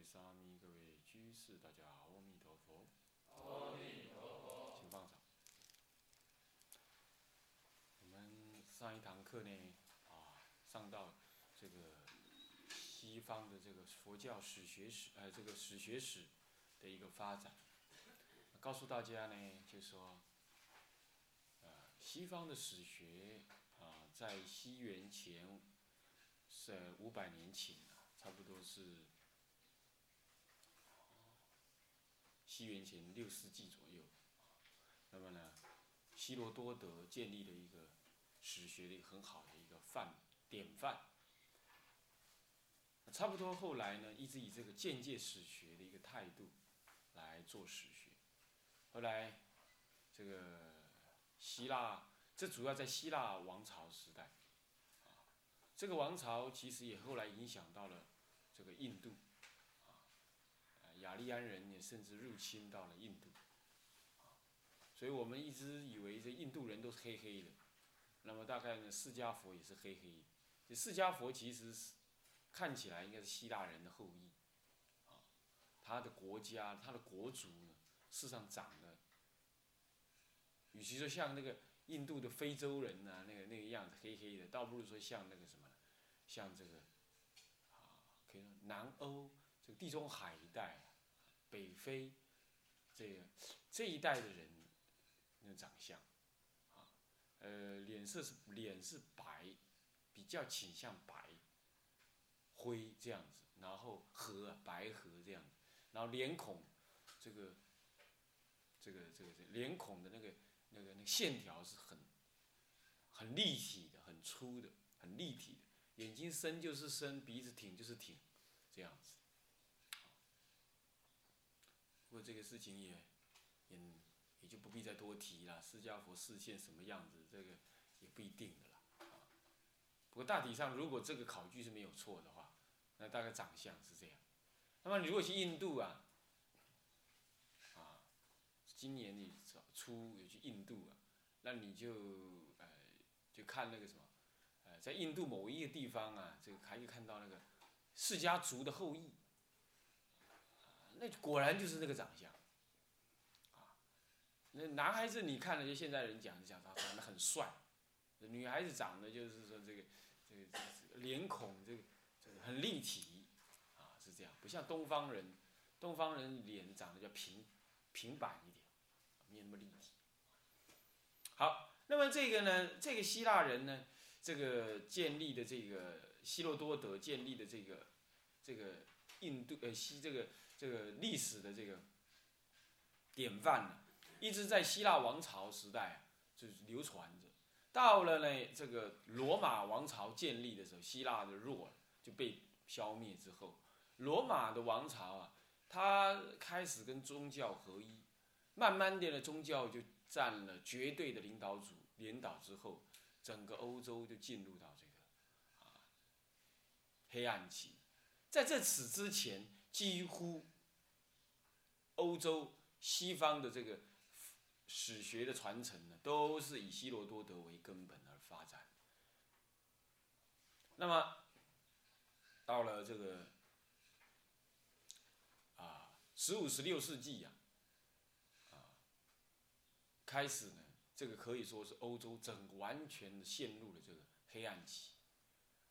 位沙弥、各位居士，大家好，阿弥陀佛。阿弥陀佛。请放掌。我们上一堂课呢，啊，上到这个西方的这个佛教史学史，呃，这个史学史的一个发展，告诉大家呢，就说，呃，西方的史学啊，在西元前是五百年前啊，差不多是西元前六世纪左右。那么呢，希罗多德建立了一个史学的一个很好的一个范典范。差不多后来呢，一直以这个间接史学的一个态度来做史学。后来这个希腊，这主要在希腊王朝时代，这个王朝其实也后来影响到了这个印度，雅利安人也甚至入侵到了印度。所以我们一直以为这印度人都是黑黑的，那么大概呢，释迦佛也是黑黑的。这释迦佛其实是看起来应该是希腊人的后裔，他的国家、他的国族呢，事实上长得，与其说像那个印度的非洲人呐、那个那个样子黑黑的，倒不如说像那个什么，像这个，啊，可以说南欧这个地中海一带、北非这个这一代的人。那长相，啊，呃，脸色是脸是白，比较倾向白、灰这样子，然后和白和这样子，然后脸孔，这个，这个这个这个脸孔的那个那个那个线条是很很立体的，很粗的，很立体的，眼睛深就是深，鼻子挺就是挺，这样子。不过这个事情也，也。也就不必再多提了。释迦佛视线什么样子，这个也不一定的啦。啊，不过大体上，如果这个考据是没有错的话，那大概长相是这样。那么你如果去印度啊，啊，今年你初有去印度啊，那你就呃就看那个什么，呃，在印度某一个地方啊，这个还可以看到那个释迦族的后裔，那果然就是那个长相。啊那男孩子你看了，就现在人讲讲他长得很帅，女孩子长得就是说这个这个这个脸孔这个这个很立体，啊是这样，不像东方人，东方人脸长得叫平平板一点，没有那么立体。好，那么这个呢，这个希腊人呢，这个建立的这个希罗多德建立的这个这个印度呃西这个这个历史的这个典范呢。一直在希腊王朝时代就是流传着，到了呢这个罗马王朝建立的时候，希腊的弱就被消灭之后，罗马的王朝啊，它开始跟宗教合一，慢慢的呢宗教就占了绝对的领导主领导之后，整个欧洲就进入到这个啊黑暗期，在这此之前，几乎欧洲西方的这个。史学的传承呢，都是以希罗多德为根本而发展。那么，到了这个啊十五、十六世纪呀，啊，开始呢，这个可以说是欧洲整完全的陷入了这个黑暗期。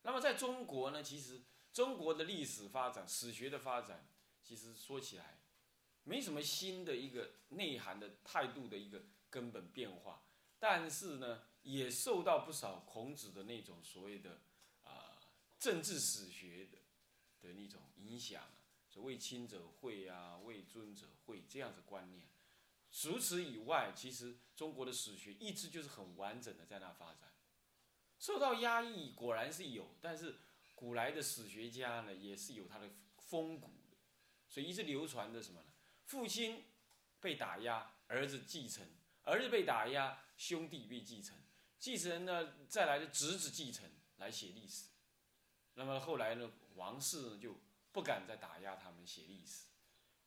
那么在中国呢，其实中国的历史发展、史学的发展，其实说起来。没什么新的一个内涵的态度的一个根本变化，但是呢，也受到不少孔子的那种所谓的啊政治史学的的那种影响，所谓亲者讳啊，为尊者讳这样子观念，除此以外，其实中国的史学一直就是很完整的在那发展。受到压抑果然是有，但是古来的史学家呢，也是有他的风骨的，所以一直流传着什么呢？父亲被打压，儿子继承；儿子被打压，兄弟被继承；继承呢，再来的侄子继承来写历史。那么后来呢，王室呢就不敢再打压他们写历史。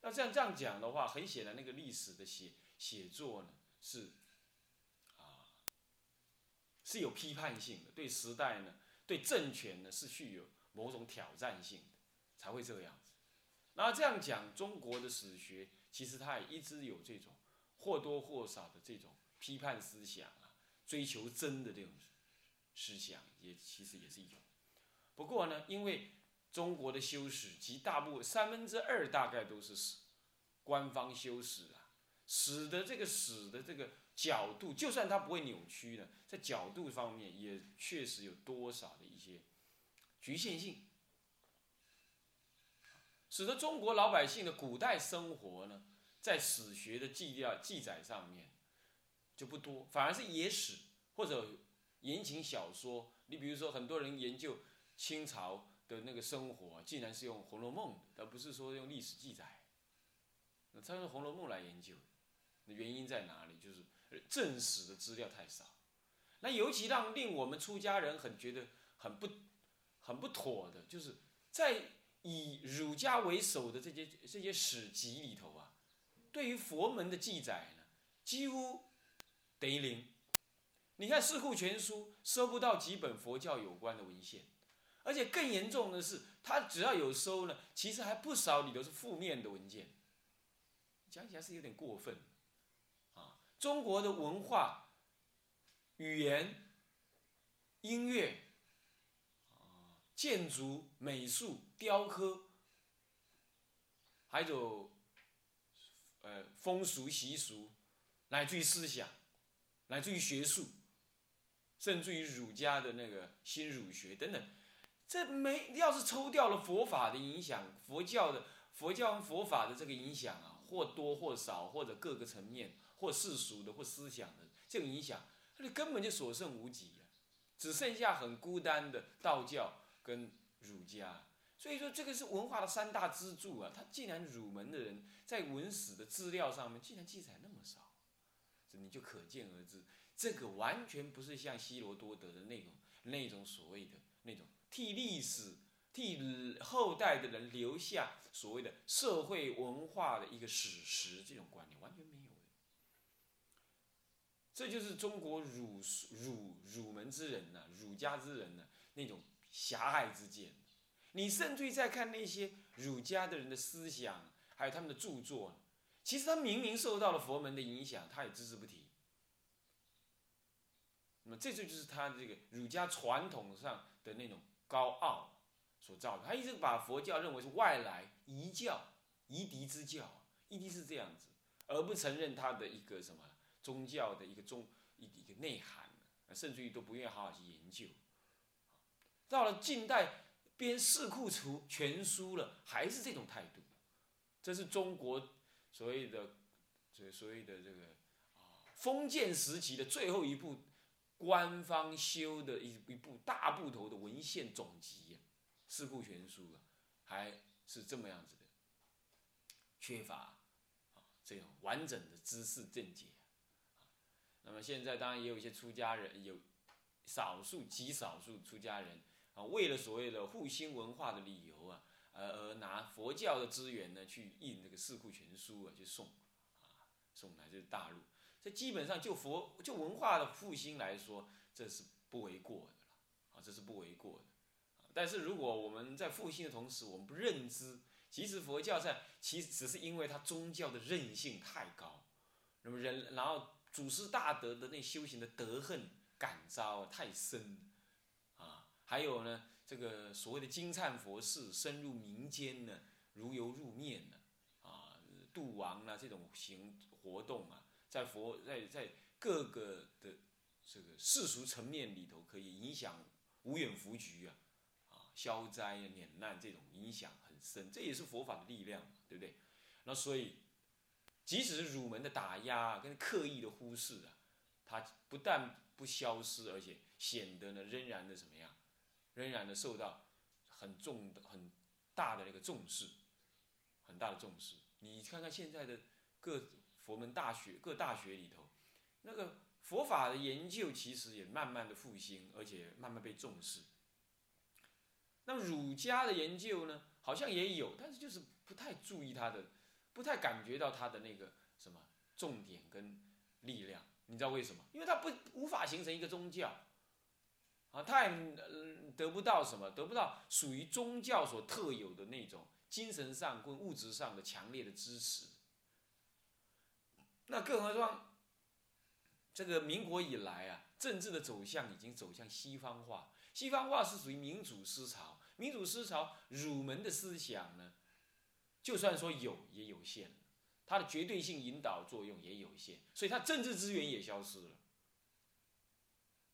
那这样这样讲的话，很显然那个历史的写写作呢是啊是有批判性的，对时代呢，对政权呢是具有某种挑战性的，才会这样子。那这样讲，中国的史学其实它也一直有这种或多或少的这种批判思想啊，追求真的这种思想，也其实也是有。不过呢，因为中国的修史及大部分三分之二大概都是史，官方修史啊，使得这个史的这个角度，就算它不会扭曲呢，在角度方面也确实有多少的一些局限性，使得中国老百姓的古代生活呢，在史学的记料记载上面就不多，反而是野史或者言情小说。你比如说，很多人研究清朝。的那个生活，竟然是用《红楼梦》，而不是说用历史记载。那他用《红楼梦》来研究，原因在哪里？就是正史的资料太少。那尤其让令我们出家人很觉得很不很不妥的，就是在以儒家为首的这些这些史籍里头啊，对于佛门的记载呢，几乎等于零。你看《四库全书》收不到几本佛教有关的文献。而且更严重的是，他只要有收呢，其实还不少里头是负面的文件，讲起来是有点过分，中国的文化、语言、音乐、建筑、美术、雕刻，还有呃风俗习俗，乃至于思想，乃至于学术，甚至于儒家的那个新儒学等等。这没要是抽掉了佛法的影响，佛教的佛教佛法的这个影响啊，或多或少，或者各个层面，或世俗的，或思想的这个影响，那根本就所剩无几啊，只剩下很孤单的道教跟儒家。所以说，这个是文化的三大支柱啊。他既然儒门的人在文史的资料上面竟然记载那么少，你就可见而知，这个完全不是像希罗多德的那种那种所谓的那种。替历史、替后代的人留下所谓的社会文化的一个史实，这种观念完全。这就是中国儒儒儒门之人呐，儒家之人呢那种狭隘之见。你甚至于在看那些儒家的人的思想，还有他们的著作，其实他明明受到了佛门的影响，他也只字不提。那么这就就是他这个儒家传统上的那种。高傲所造的，他一直把佛教认为是外来夷教、夷狄之教，一定是这样子，而不承认他的一个什么宗教的一个宗一一个内涵，甚至于都不愿意好好去研究。到了近代编《四库全书》了，还是这种态度，这是中国所谓的所所谓的这个啊封建时期的最后一部。官方修的一一部大部头的文献总集，《四库全书》啊，还是这么样子的，缺乏啊这种完整的知识正解。那么现在当然也有一些出家人，有少数极少数出家人啊，为了所谓的复兴文化的理由啊，而而拿佛教的资源呢去印这个《四库全书》啊，去送啊送来就是大陆。这基本上就佛就文化的复兴来说，这是不为过的了，啊，这是不为过的。但是如果我们在复兴的同时，我们不认知，其实佛教在其实只是因为它宗教的韧性太高，那么人然后祖师大德的那修行的德恨感召太深，啊，还有呢这个所谓的金灿佛事深入民间呢，如油入面呢，啊，度亡啊这种行活动啊。在佛在在各个的这个世俗层面里头，可以影响无远弗局啊，啊消灾啊免难这种影响很深，这也是佛法的力量，对不对？那所以即使是儒门的打压跟刻意的忽视啊，它不但不消失，而且显得呢仍然的怎么样，仍然的受到很重的很大的那个重视，很大的重视。你看看现在的各佛门大学各大学里头，那个佛法的研究其实也慢慢的复兴，而且慢慢被重视。那儒家的研究呢，好像也有，但是就是不太注意它的，不太感觉到它的那个什么重点跟力量。你知道为什么？因为它不无法形成一个宗教，啊，它也得不到什么，得不到属于宗教所特有的那种精神上跟物质上的强烈的支持。那更何况，这个民国以来啊，政治的走向已经走向西方化。西方化是属于民主思潮，民主思潮儒门的思想呢，就算说有也有限，它的绝对性引导作用也有限，所以它政治资源也消失了。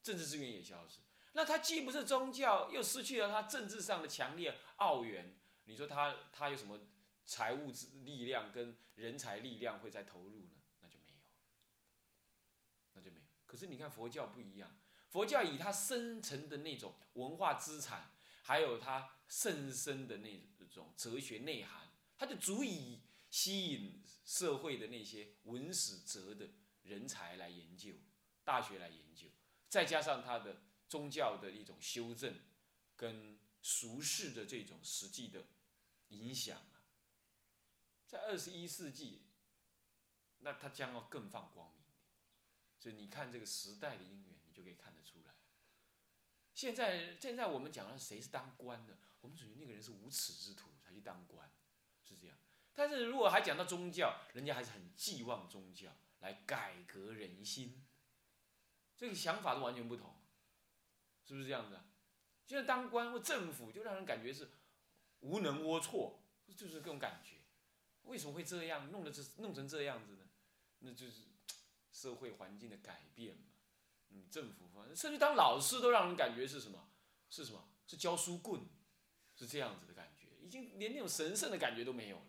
政治资源也消失，那它既不是宗教，又失去了它政治上的强烈奥元。你说它它有什么财务之力量跟人才力量会再投入呢？那就没有，那就没有。可是你看佛教不一样。佛教以它深层的那种文化资产，还有它甚深的那种哲学内涵，它就足以吸引社会的那些文史哲的人才来研究，大学来研究，再加上它的宗教的一种修正跟俗世的这种实际的影响啊，在二十一世纪，那它将要更放光明。所以你看这个时代的因缘。你就可以看得出来。现在现在我们讲了谁是当官的，我们属于那个人是无耻之徒才去当官，是这样。但是如果还讲到宗教，人家还是很寄望宗教来改革人心，这个想法都完全不同，是不是这样子？就像当官或政府就让人感觉是无能龌龊，就是这种感觉。为什么会这样弄得这弄成这样子呢？那就是社会环境的改变嘛。嗯，政府方甚至当老师都让人感觉是什么？是什么？是教书棍，是这样子的感觉，已经连那种神圣的感觉都没有了，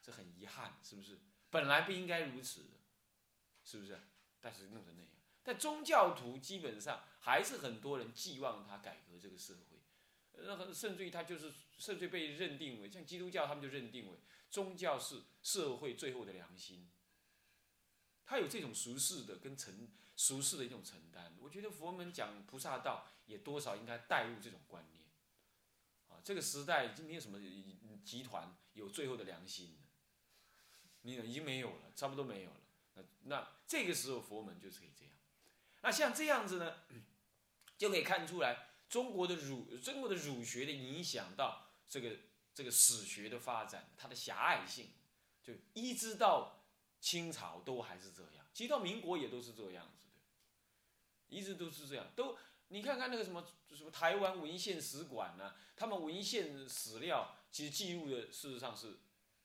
这很遗憾，是不是？本来不应该如此，是不是？但是弄成那样，但宗教徒基本上还是很多人寄望他改革这个社会，呃，甚至于他就是甚至被认定为像基督教，他们就认定为宗教是社会最后的良心，他有这种俗世的跟成。俗世的一种承担，我觉得佛门讲菩萨道也多少应该带入这种观念，这个时代已经没有什么集团有最后的良心，你已经没有了，差不多没有了。那那这个时候佛门就是可以这样。那像这样子呢，就可以看出来中国的儒中国的儒学的影响到这个这个史学的发展，它的狭隘性，就一直到清朝都还是这样，其实到民国也都是这样子的。一直都是这样，都你看看那个什么什么台湾文献史馆呢？他们文献史料其实记录的事实上是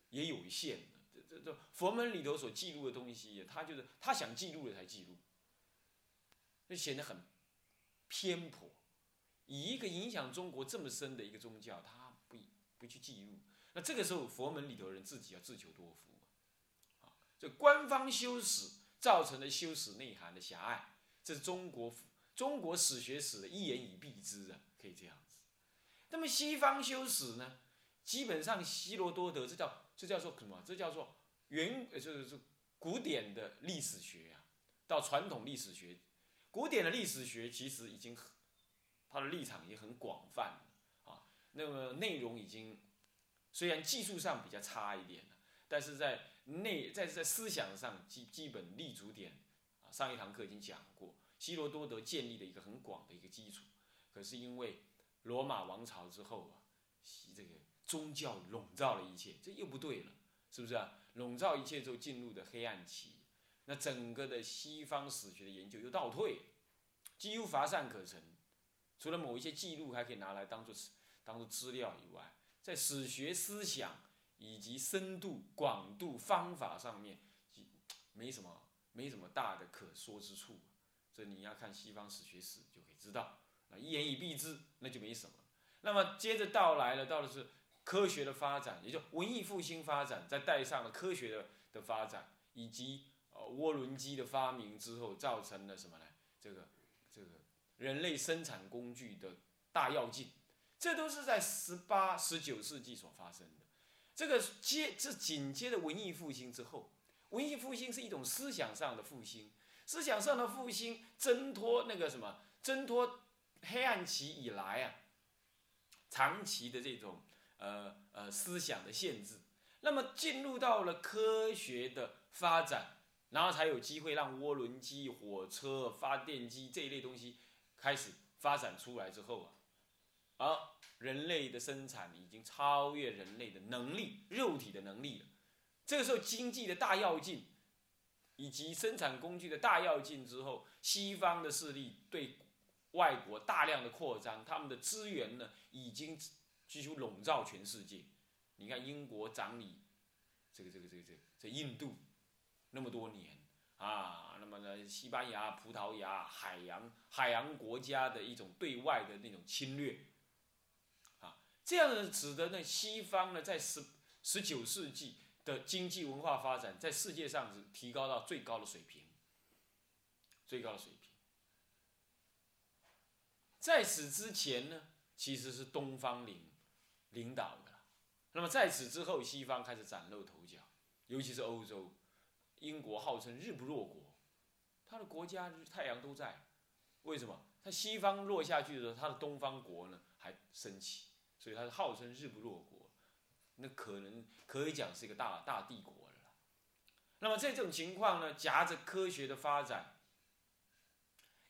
也有限的。这这这佛门里头所记录的东西，他就是他想记录的才记录，就显得很偏颇。以一个影响中国这么深的一个宗教，他不不去记录，那这个时候佛门里头人自己要自求多福啊！这官方修史造成了修史内涵的狭隘。这是中国中国史学史的一言以蔽之啊，可以这样子。那么西方修史呢，基本上希罗多德这叫这叫做什么？这叫做原呃就是古典的历史学啊，到传统历史学，古典的历史学其实已经它的立场已经很广泛了啊。那么内容已经虽然技术上比较差一点但是在内在在思想上基基本立足点啊。上一堂课已经讲过，希罗多德建立的一个很广的一个基础，可是因为罗马王朝之后啊，这个宗教笼罩了一切，这又不对了，是不是啊？笼罩一切之后进入的黑暗期，那整个的西方史学的研究又倒退，几乎乏善可陈。除了某一些记录还可以拿来当做当做资料以外，在史学思想以及深度、广度、方法上面，没什么。没什么大的可说之处，所以你要看西方史学史就可以知道，啊，一言以蔽之，那就没什么。那么接着到来了，到的是科学的发展，也就文艺复兴发展，再带上了科学的的发展，以及呃涡轮机的发明之后，造成了什么呢？这个这个人类生产工具的大跃进，这都是在十八、十九世纪所发生的。这个接这紧接着文艺复兴之后，文艺复兴是一种思想上的复兴，思想上的复兴挣脱那个什么，挣脱黑暗期以来啊，长期的这种呃呃思想的限制，那么进入到了科学的发展，然后才有机会让涡轮机、火车、发电机这一类东西开始发展出来之后啊，而人类的生产已经超越人类的能力，肉体的能力了。这个时候，经济的大跃进，以及生产工具的大跃进之后，西方的势力对外国大量的扩张，他们的资源呢，已经几乎笼罩全世界。你看，英国掌理这个这个这个这个印度那么多年啊，那么呢，西班牙、葡萄牙海洋海洋国家的一种对外的那种侵略啊。这样呢，使得呢，西方呢，在十十九世纪的经济文化发展，在世界上是提高到最高的水平，最高的水平。在此之前呢，其实是东方领领导的，那么在此之后，西方开始崭露头角，尤其是欧洲，英国号称日不落国，他的国家太阳都在，为什么？他西方落下去的时候，他的东方国呢还升起。所以它是号称日不落国，那可能可以讲是一个大大帝国了。那么这种情况呢，夹着科学的发展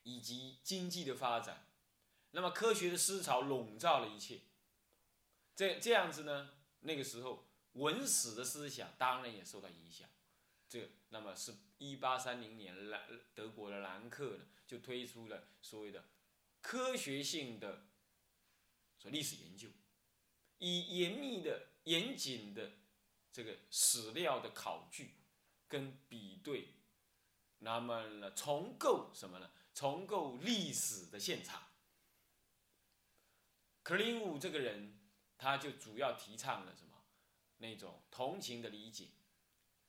以及经济的发展，那么科学的思潮笼罩了一切。这这样子呢，那个时候文史的思想当然也受到影响。这那么是一八三零年，兰德国的兰克呢就推出了所谓的科学性的说历史研究。以严密的、严谨的这个史料的考据跟比对，那么呢，重构什么呢？重构历史的现场。克林伍这个人，他就主要提倡了什么？那种同情的理解。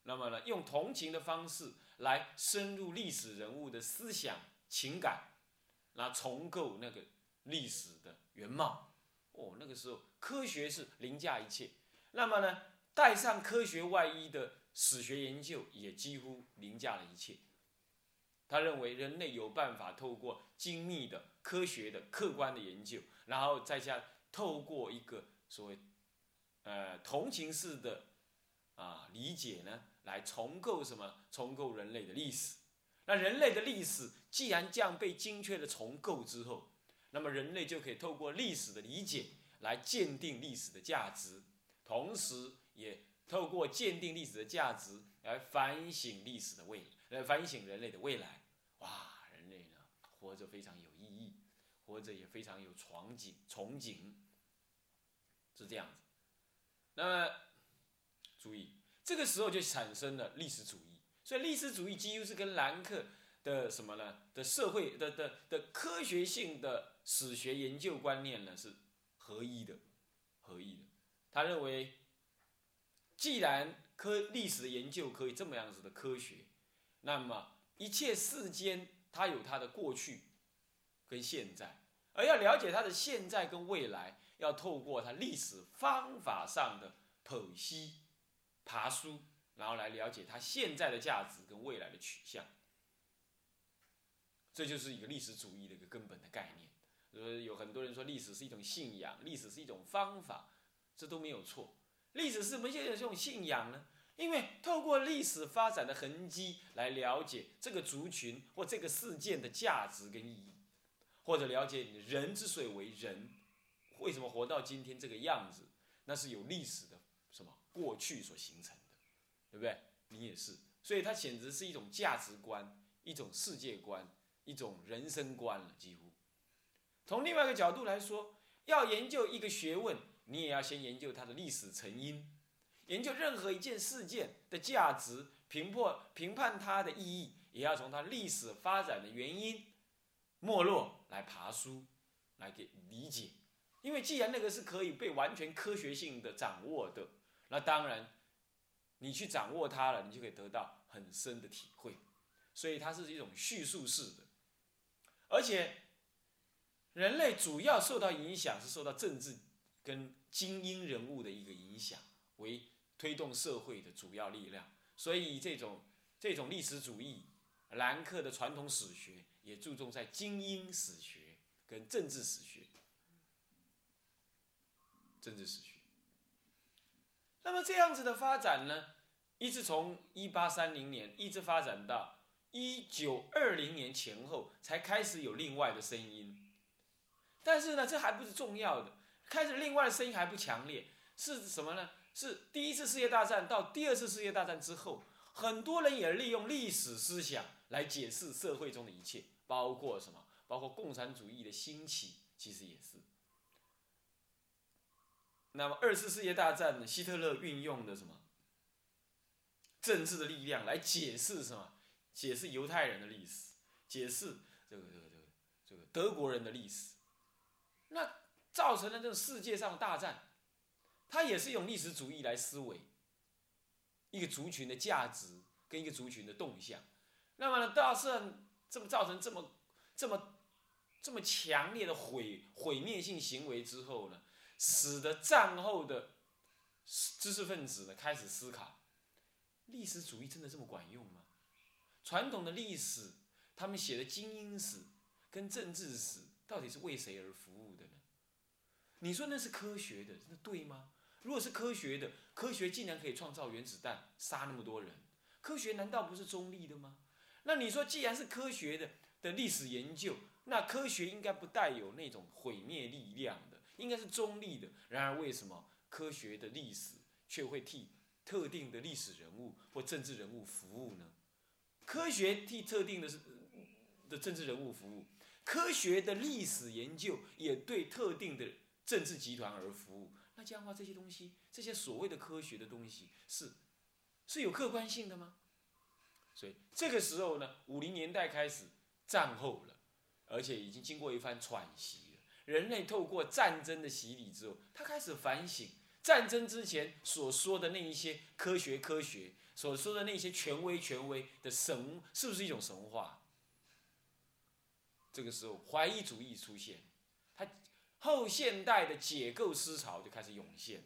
那么呢，用同情的方式来深入历史人物的思想情感，来重构那个历史的原貌。哦，那个时候科学是凌驾一切，那么呢，带上科学外衣的史学研究也几乎凌驾了一切。他认为人类有办法透过精密的科学的客观的研究，然后再加透过一个所谓呃同情式的啊理解呢，来重构什么？重构人类的历史。那人类的历史既然这样被精确的重构之后，那么人类就可以透过历史的理解来鉴定历史的价值，同时也透过鉴定历史的价值来反省历史的未来，来反省人类的未来。哇，人类呢，活着非常有意义，活着也非常有憧憬，憧憬是这样子。那么注意，这个时候就产生了历史主义，所以历史主义几乎是跟兰克的什么呢？的社会的的的科学性的。史学研究观念呢是合一的，合一的。他认为，既然科历史的研究可以这么样子的科学，那么一切世间它有它的过去跟现在，而要了解它的现在跟未来，要透过它历史方法上的剖析、爬书，然后来了解它现在的价值跟未来的取向。这就是一个历史主义的一个根本的概念。呃，有很多人说历史是一种信仰，历史是一种方法，这都没有错。历史是什么现在这种信仰呢？因为透过历史发展的痕迹来了解这个族群或这个事件的价值跟意义，或者了解你人之所以为人，为什么活到今天这个样子，那是有历史的什么过去所形成的，对不对？你也是，所以它简直是一种价值观、一种世界观、一种人生观了，几乎。从另外一个角度来说，要研究一个学问，你也要先研究它的历史成因，研究任何一件事件的价值，评破评判它的意义，也要从它历史发展的原因、没落来爬书，来给理解。因为既然那个是可以被完全科学性的掌握的，那当然，你去掌握它了，你就可以得到很。很深的体会，所以它是一种叙述式的，而且人类主要受到影响是受到政治跟精英人物的一个影响为推动社会的主要力量，所以这种这种历史主义，兰克的传统史学也注重在精英史学跟政治史学，政治史学。那么这样子的发展呢，一直从一八三零年一直发展到一九二零年前后，才开始有另外的声音。但是呢，这还不是重要的，开始另外的声音还不强烈，是什么呢？是第一次世界大战到第二次世界大战之后，很多人也利用历史思想来解释社会中的一切，包括什么？包括共产主义的兴起，其实也是。那么二次世界大战呢？希特勒运用的什么政治的力量来解释什么？解释犹太人的历史，解释这个这个这个这个德国人的历史，那造成了这个世界上的大战，它也是用历史主义来思维一个族群的价值跟一个族群的动向。那么呢，大圣这么造成这么这么这么强烈的毁毁灭性行为之后呢？使得战后的知识分子呢开始思考：历史主义真的这么管用吗？传统的历史，他们写的精英史跟政治史，到底是为谁而服务的呢？你说那是科学的，那对吗？如果是科学的，科学竟然可以创造原子弹，杀那么多人，科学难道不是中立的吗？那你说，既然是科学的的历史研究，那科学应该不带有那种毁灭力量的。应该是中立的。然而，为什么科学的历史却会替特定的历史人物或政治人物服务呢？科学替特定的是的政治人物服务，科学的历史研究也对特定的政治集团而服务。那这样的话，这些东西，这些所谓的科学的东西，是是有客观性的吗？所以这个时候呢，五零年代开始战后了，而且已经经过一番喘息了。人类透过战争的洗礼之后，他开始反省战争之前所说的那一些科学科学所说的那些权威权威的神是不是一种神话？这个时候怀疑主义出现，后现代的解构思潮就开始涌现，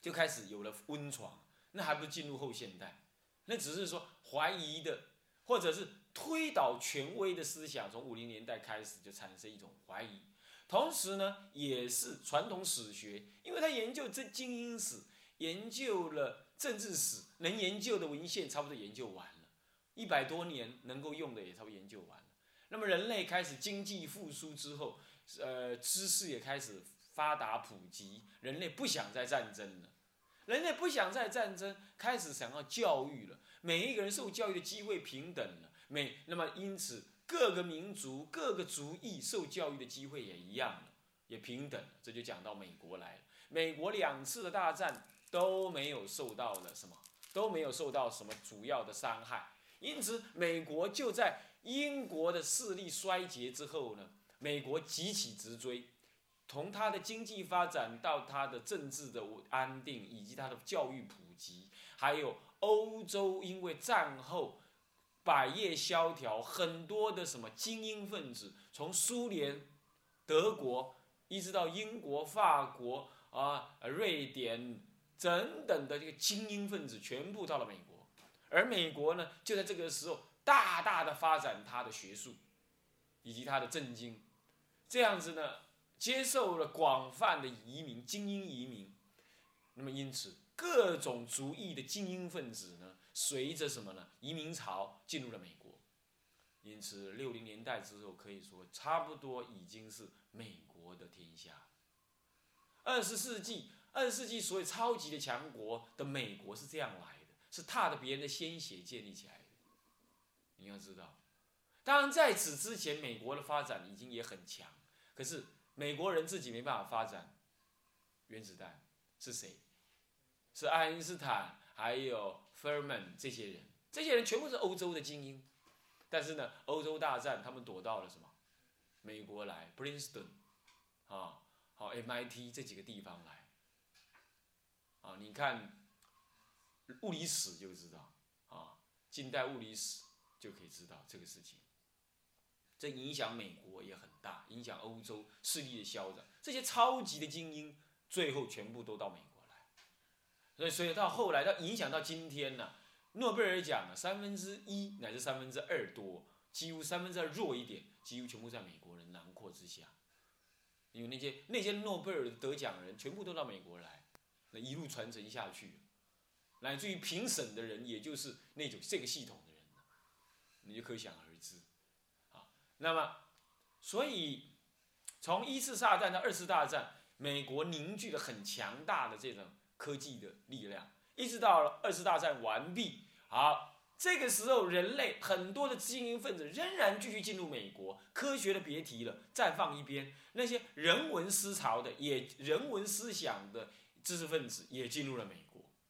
就开始有了温床。那还不是进入后现代，那只是说怀疑的，或者是。推倒权威的思想，从五零年代开始就产生一种怀疑，同时呢，也是传统史学，因为他研究这精英史，研究了政治史，能研究的文献差不多研究完了，一百多年能够用的也差不多研究完了。那么人类开始经济复苏之后，呃，知识也开始发达普及，人类不想再战争了，人类不想再战争，开始想要教育了，每一个人受教育的机会平等了。美，那么因此各个民族、各个族裔受教育的机会也一样了，也平等了。这就讲到美国来了。美国两次的大战都没有受到了什么，都没有受到什么主要的伤害。因此，美国就在英国的势力衰竭之后呢，美国急起直追，从它的经济发展到它的政治的安定，以及它的教育普及，还有欧洲因为战后。百业萧条，很多的什么精英分子，从苏联、德国一直到英国、法国啊、瑞典等等的这个精英分子，全部到了美国。而美国呢，就在这个时候大大的发展它的学术，以及它的政经，这样子呢，接受了广泛的移民，精英移民。那么因此，各种族裔的精英分子呢？随着什么呢？移民潮进入了美国，因此六零年代之后，可以说差不多已经是美国的天下。二十世纪，二十世纪所谓超级的强国的美国是这样来的，是踏着别人的鲜血建立起来的。你要知道，当然在此之前，美国的发展已经也很强，可是美国人自己没办法发展原子弹，是谁？是爱因斯坦，还有。Ferman 这些人，这些人全部是欧洲的精英，但是呢，欧洲大战他们躲到了什么？美国来，Princeton，啊，好 MIT 这几个地方来，啊，你看，物理史就知道啊，近代物理史就可以知道这个事情。这影响美国也很大，影响欧洲势力的消长。这些超级的精英，最后全部都到美国来。所以，所以到后来，到影响到今天呢，诺贝尔奖三分之一乃至三分之二多，几乎三分之二弱一点，几乎全部在美国人囊括之下。因为那些那些诺贝尔得奖人全部都到美国来，那一路传承下去，乃至于评审的人，也就是那种这个系统的人，你就可想而知。那么，所以从一次大战到二次大战，美国凝聚了很强大的这种科技的力量，一直到了二次大战完毕，好，这个时候人类很多的精英分子仍然继续进入美国，科学的别提了，再放一边，那些人文思潮的也人文思想的知识分子也进入了美国。